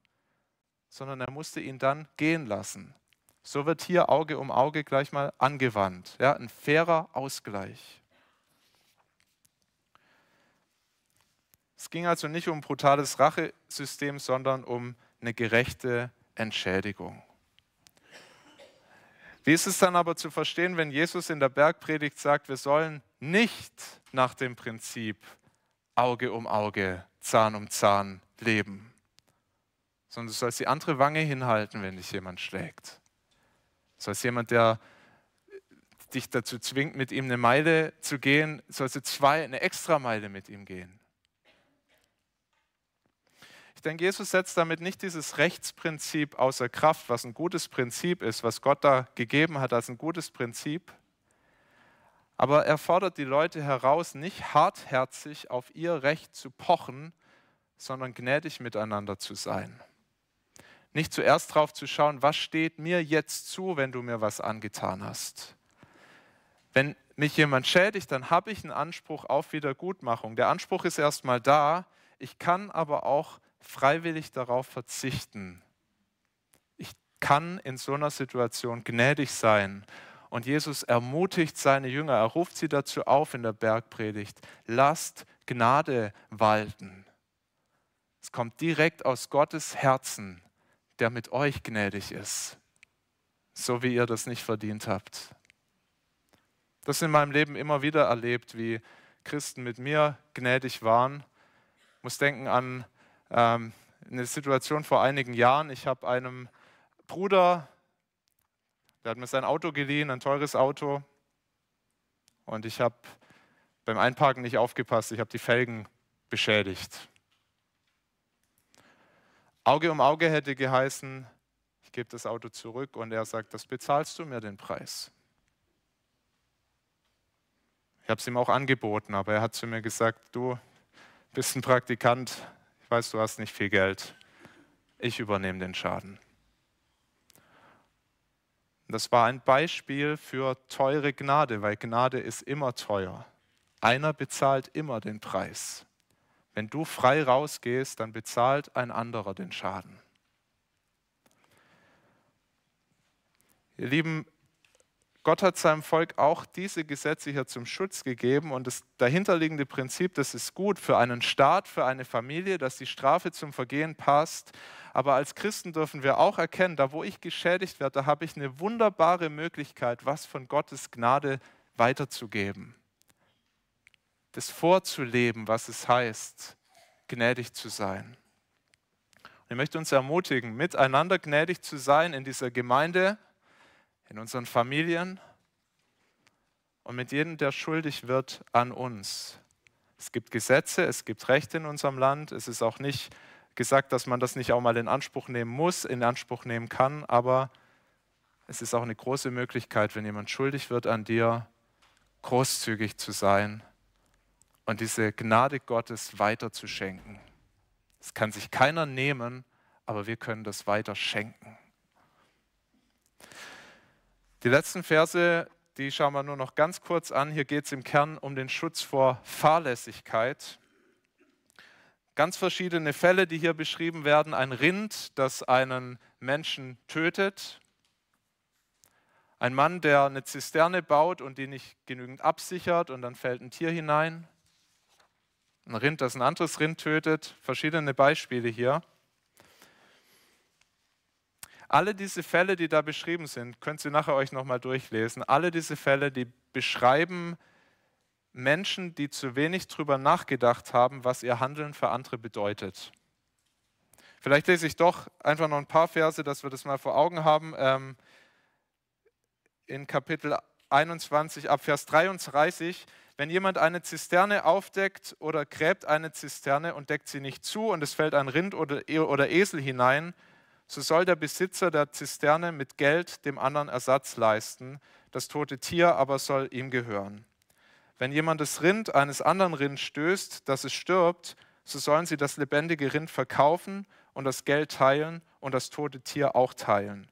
sondern er musste ihn dann gehen lassen. So wird hier Auge um Auge gleich mal angewandt. Ja, ein fairer Ausgleich. Es ging also nicht um ein brutales Rachesystem, sondern um eine gerechte Entschädigung. Wie ist es dann aber zu verstehen, wenn Jesus in der Bergpredigt sagt, wir sollen nicht nach dem Prinzip Auge um Auge, Zahn um Zahn leben, sondern du sollst die andere Wange hinhalten, wenn dich jemand schlägt. Du sollst jemand, der dich dazu zwingt, mit ihm eine Meile zu gehen, sollst du zwei, eine extra Meile mit ihm gehen. Ich denke, Jesus setzt damit nicht dieses Rechtsprinzip außer Kraft, was ein gutes Prinzip ist, was Gott da gegeben hat als ein gutes Prinzip. Aber er fordert die Leute heraus, nicht hartherzig auf ihr Recht zu pochen, sondern gnädig miteinander zu sein. Nicht zuerst darauf zu schauen, was steht mir jetzt zu, wenn du mir was angetan hast. Wenn mich jemand schädigt, dann habe ich einen Anspruch auf Wiedergutmachung. Der Anspruch ist erstmal da, ich kann aber auch freiwillig darauf verzichten. Ich kann in so einer Situation gnädig sein. Und Jesus ermutigt seine Jünger, er ruft sie dazu auf in der Bergpredigt, lasst Gnade walten. Es kommt direkt aus Gottes Herzen, der mit euch gnädig ist, so wie ihr das nicht verdient habt. Das in meinem Leben immer wieder erlebt, wie Christen mit mir gnädig waren. Ich muss denken an ähm, eine Situation vor einigen Jahren. Ich habe einem Bruder, der hat mir sein Auto geliehen, ein teures Auto. Und ich habe beim Einparken nicht aufgepasst. Ich habe die Felgen beschädigt. Auge um Auge hätte geheißen, ich gebe das Auto zurück und er sagt, das bezahlst du mir den Preis. Ich habe es ihm auch angeboten, aber er hat zu mir gesagt, du bist ein Praktikant, ich weiß, du hast nicht viel Geld. Ich übernehme den Schaden. Das war ein Beispiel für teure Gnade, weil Gnade ist immer teuer. Einer bezahlt immer den Preis. Wenn du frei rausgehst, dann bezahlt ein anderer den Schaden. Ihr Lieben, Gott hat seinem Volk auch diese Gesetze hier zum Schutz gegeben und das dahinterliegende Prinzip, das ist gut für einen Staat, für eine Familie, dass die Strafe zum Vergehen passt. Aber als Christen dürfen wir auch erkennen, da wo ich geschädigt werde, da habe ich eine wunderbare Möglichkeit, was von Gottes Gnade weiterzugeben. Das vorzuleben, was es heißt, gnädig zu sein. Und ich möchte uns ermutigen, miteinander gnädig zu sein in dieser Gemeinde, in unseren Familien und mit jedem, der schuldig wird an uns. Es gibt Gesetze, es gibt Rechte in unserem Land. Es ist auch nicht gesagt, dass man das nicht auch mal in Anspruch nehmen muss, in Anspruch nehmen kann, aber es ist auch eine große Möglichkeit, wenn jemand schuldig wird an dir, großzügig zu sein und diese Gnade Gottes weiterzuschenken. Das kann sich keiner nehmen, aber wir können das weiter schenken. Die letzten Verse, die schauen wir nur noch ganz kurz an. Hier geht es im Kern um den Schutz vor Fahrlässigkeit. Ganz verschiedene Fälle, die hier beschrieben werden. Ein Rind, das einen Menschen tötet. Ein Mann, der eine Zisterne baut und die nicht genügend absichert und dann fällt ein Tier hinein. Ein Rind, das ein anderes Rind tötet. Verschiedene Beispiele hier. Alle diese Fälle, die da beschrieben sind, könnt ihr nachher euch nochmal durchlesen. Alle diese Fälle, die beschreiben Menschen, die zu wenig drüber nachgedacht haben, was ihr Handeln für andere bedeutet. Vielleicht lese ich doch einfach noch ein paar Verse, dass wir das mal vor Augen haben. Ähm, in Kapitel 21 ab Vers 33, wenn jemand eine Zisterne aufdeckt oder gräbt eine Zisterne und deckt sie nicht zu und es fällt ein Rind oder, e-, oder Esel hinein, so soll der Besitzer der Zisterne mit Geld dem anderen Ersatz leisten, das tote Tier aber soll ihm gehören. Wenn jemand das Rind eines anderen Rinds stößt, dass es stirbt, so sollen sie das lebendige Rind verkaufen und das Geld teilen und das tote Tier auch teilen.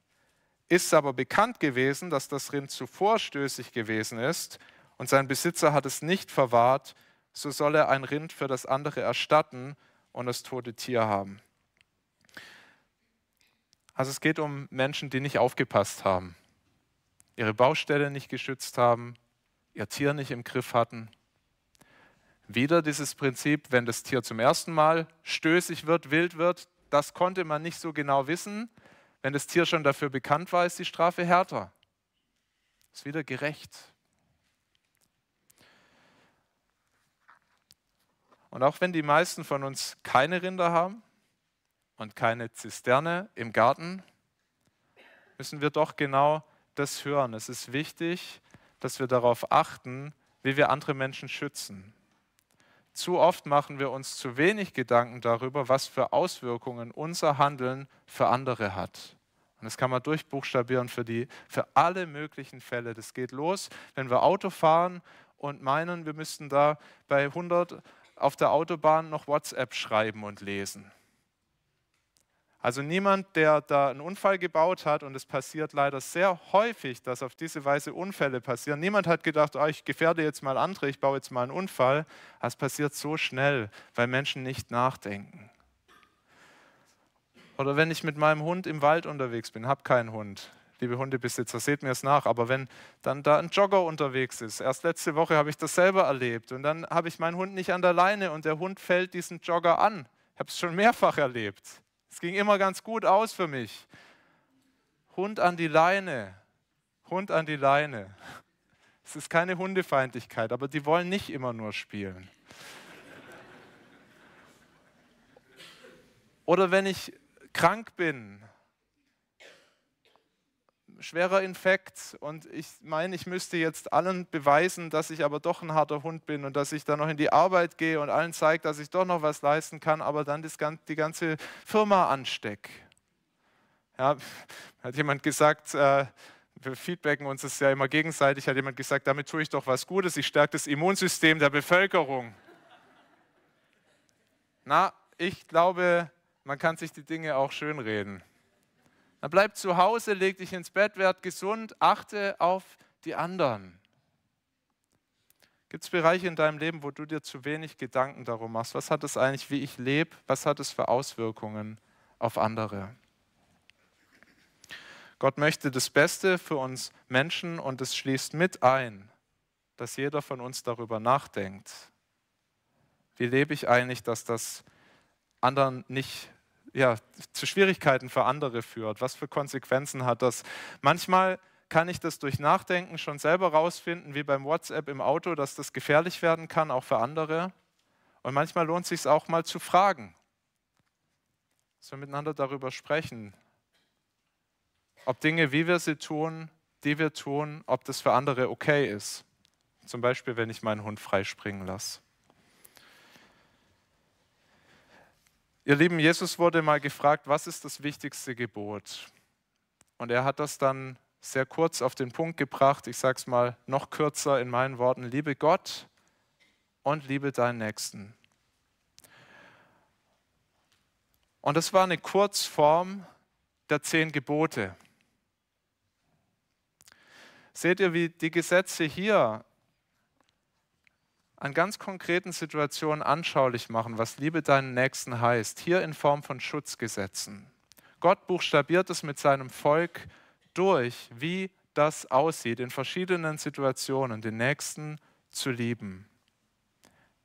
Ist aber bekannt gewesen, dass das Rind zuvor stößig gewesen ist und sein Besitzer hat es nicht verwahrt, so soll er ein Rind für das andere erstatten und das tote Tier haben. Also es geht um Menschen, die nicht aufgepasst haben, ihre Baustelle nicht geschützt haben, ihr Tier nicht im Griff hatten. Wieder dieses Prinzip, wenn das Tier zum ersten Mal stößig wird, wild wird, das konnte man nicht so genau wissen. Wenn das Tier schon dafür bekannt war, ist die Strafe härter. Ist wieder gerecht. Und auch wenn die meisten von uns keine Rinder haben und keine Zisterne im Garten, müssen wir doch genau das hören. Es ist wichtig, dass wir darauf achten, wie wir andere Menschen schützen. Zu oft machen wir uns zu wenig Gedanken darüber, was für Auswirkungen unser Handeln für andere hat. Und das kann man durchbuchstabieren für, die, für alle möglichen Fälle. Das geht los, wenn wir Auto fahren und meinen, wir müssten da bei 100 auf der Autobahn noch WhatsApp schreiben und lesen. Also niemand, der da einen Unfall gebaut hat, und es passiert leider sehr häufig, dass auf diese Weise Unfälle passieren. Niemand hat gedacht, oh, ich gefährde jetzt mal andere, ich baue jetzt mal einen Unfall. Es passiert so schnell, weil Menschen nicht nachdenken. Oder wenn ich mit meinem Hund im Wald unterwegs bin, habe keinen Hund. Liebe Hundebesitzer, seht mir es nach. Aber wenn dann da ein Jogger unterwegs ist, erst letzte Woche habe ich das selber erlebt und dann habe ich meinen Hund nicht an der Leine und der Hund fällt diesen Jogger an. Ich habe es schon mehrfach erlebt. Es ging immer ganz gut aus für mich. Hund an die Leine. Hund an die Leine. Es ist keine Hundefeindlichkeit, aber die wollen nicht immer nur spielen. Oder wenn ich krank bin, schwerer Infekt und ich meine, ich müsste jetzt allen beweisen, dass ich aber doch ein harter Hund bin und dass ich dann noch in die Arbeit gehe und allen zeige, dass ich doch noch was leisten kann, aber dann das, die ganze Firma anstecke. Ja, hat jemand gesagt, äh, wir feedbacken uns das ja immer gegenseitig, hat jemand gesagt, damit tue ich doch was Gutes, ich stärke das Immunsystem der Bevölkerung. Na, ich glaube, man kann sich die Dinge auch schönreden. Dann bleib zu Hause, leg dich ins Bett, werd gesund, achte auf die anderen. Gibt es Bereiche in deinem Leben, wo du dir zu wenig Gedanken darum machst? Was hat es eigentlich, wie ich lebe? Was hat es für Auswirkungen auf andere? Gott möchte das Beste für uns Menschen und es schließt mit ein, dass jeder von uns darüber nachdenkt. Wie lebe ich eigentlich, dass das anderen nicht ja, zu Schwierigkeiten für andere führt. Was für Konsequenzen hat das? Manchmal kann ich das durch Nachdenken schon selber rausfinden, wie beim WhatsApp im Auto, dass das gefährlich werden kann, auch für andere. Und manchmal lohnt es sich auch mal zu fragen, dass wir miteinander darüber sprechen, ob Dinge, wie wir sie tun, die wir tun, ob das für andere okay ist. Zum Beispiel, wenn ich meinen Hund freispringen lasse. Ihr Lieben, Jesus wurde mal gefragt, was ist das wichtigste Gebot? Und er hat das dann sehr kurz auf den Punkt gebracht. Ich sage es mal noch kürzer in meinen Worten. Liebe Gott und liebe deinen Nächsten. Und das war eine Kurzform der zehn Gebote. Seht ihr, wie die Gesetze hier an ganz konkreten Situationen anschaulich machen, was Liebe deinen Nächsten heißt, hier in Form von Schutzgesetzen. Gott buchstabiert es mit seinem Volk durch, wie das aussieht, in verschiedenen Situationen, den Nächsten zu lieben.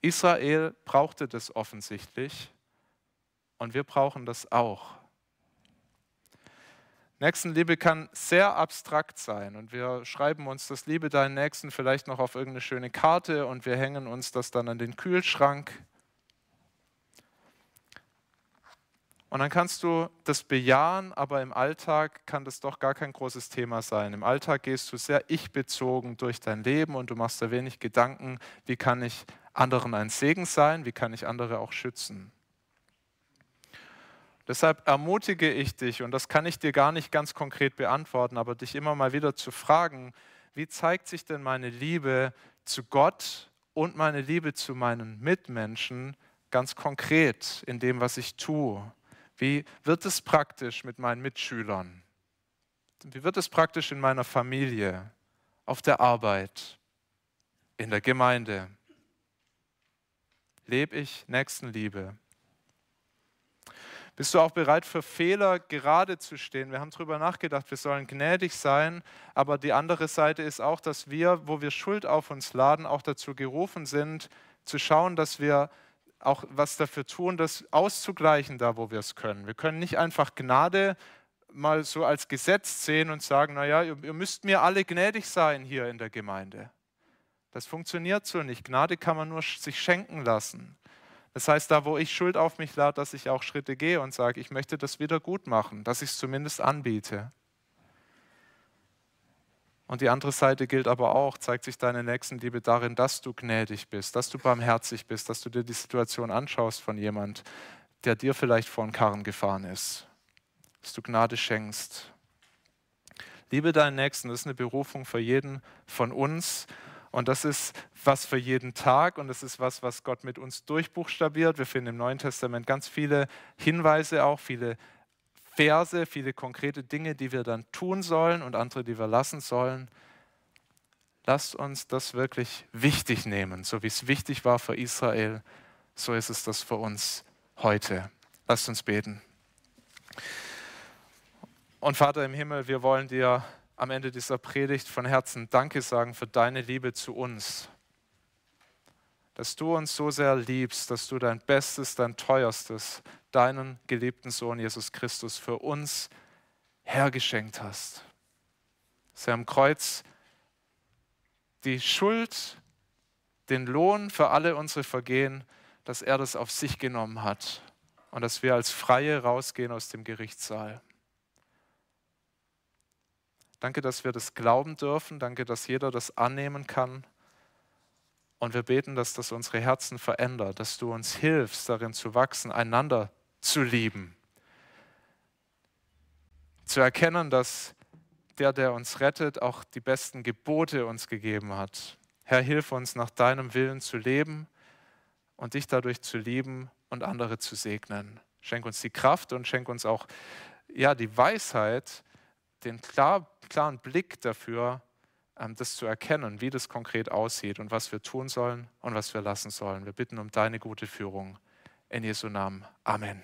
Israel brauchte das offensichtlich und wir brauchen das auch. Nächstenliebe kann sehr abstrakt sein und wir schreiben uns das Liebe deinen Nächsten vielleicht noch auf irgendeine schöne Karte und wir hängen uns das dann an den Kühlschrank. Und dann kannst du das bejahen, aber im Alltag kann das doch gar kein großes Thema sein. Im Alltag gehst du sehr ich-bezogen durch dein Leben und du machst dir wenig Gedanken, wie kann ich anderen ein Segen sein, wie kann ich andere auch schützen. Deshalb ermutige ich dich, und das kann ich dir gar nicht ganz konkret beantworten, aber dich immer mal wieder zu fragen, wie zeigt sich denn meine Liebe zu Gott und meine Liebe zu meinen Mitmenschen ganz konkret in dem, was ich tue? Wie wird es praktisch mit meinen Mitschülern? Wie wird es praktisch in meiner Familie, auf der Arbeit, in der Gemeinde? Lebe ich Nächstenliebe? Bist du auch bereit für Fehler gerade zu stehen? Wir haben darüber nachgedacht, wir sollen gnädig sein, aber die andere Seite ist auch, dass wir, wo wir Schuld auf uns laden, auch dazu gerufen sind, zu schauen, dass wir auch was dafür tun, das auszugleichen, da wo wir es können. Wir können nicht einfach Gnade mal so als Gesetz sehen und sagen, naja, ihr, müsst mir alle gnädig sein hier in der Gemeinde. Das funktioniert so nicht. Gnade kann man nur sich schenken lassen. Das heißt, da wo ich Schuld auf mich lade, dass ich auch Schritte gehe und sage, ich möchte das wieder gut machen, dass ich es zumindest anbiete. Und die andere Seite gilt aber auch, zeigt sich deine Nächstenliebe darin, dass du gnädig bist, dass du barmherzig bist, dass du dir die Situation anschaust von jemand, der dir vielleicht vor den Karren gefahren ist, dass du Gnade schenkst. Liebe deinen Nächsten, das ist eine Berufung für jeden von uns. Und das ist was für jeden Tag und das ist was, was Gott mit uns durchbuchstabiert. Wir finden im Neuen Testament ganz viele Hinweise, auch viele Verse, viele konkrete Dinge, die wir dann tun sollen und andere, die wir lassen sollen. Lasst uns das wirklich wichtig nehmen. So wie es wichtig war für Israel, so ist es das für uns heute. Lasst uns beten. Und Vater im Himmel, wir wollen dir am Ende dieser Predigt von Herzen Danke sagen für deine Liebe zu uns. Dass du uns so sehr liebst, dass du dein Bestes, dein Teuerstes, deinen geliebten Sohn Jesus Christus für uns hergeschenkt hast. Dass er am Kreuz die Schuld, den Lohn für alle unsere Vergehen, dass er das auf sich genommen hat und dass wir als Freie rausgehen aus dem Gerichtssaal. Danke, dass wir das glauben dürfen. Danke, dass jeder das annehmen kann. Und wir beten, dass das unsere Herzen verändert, dass du uns hilfst, darin zu wachsen, einander zu lieben. Zu erkennen, dass der, der uns rettet, auch die besten Gebote uns gegeben hat. Herr, hilf uns, nach deinem Willen zu leben und dich dadurch zu lieben und andere zu segnen. Schenk uns die Kraft und schenk uns auch ja, die Weisheit, den klar, klaren Blick dafür, ähm, das zu erkennen, wie das konkret aussieht und was wir tun sollen und was wir lassen sollen. Wir bitten um deine gute Führung. In Jesu Namen. Amen.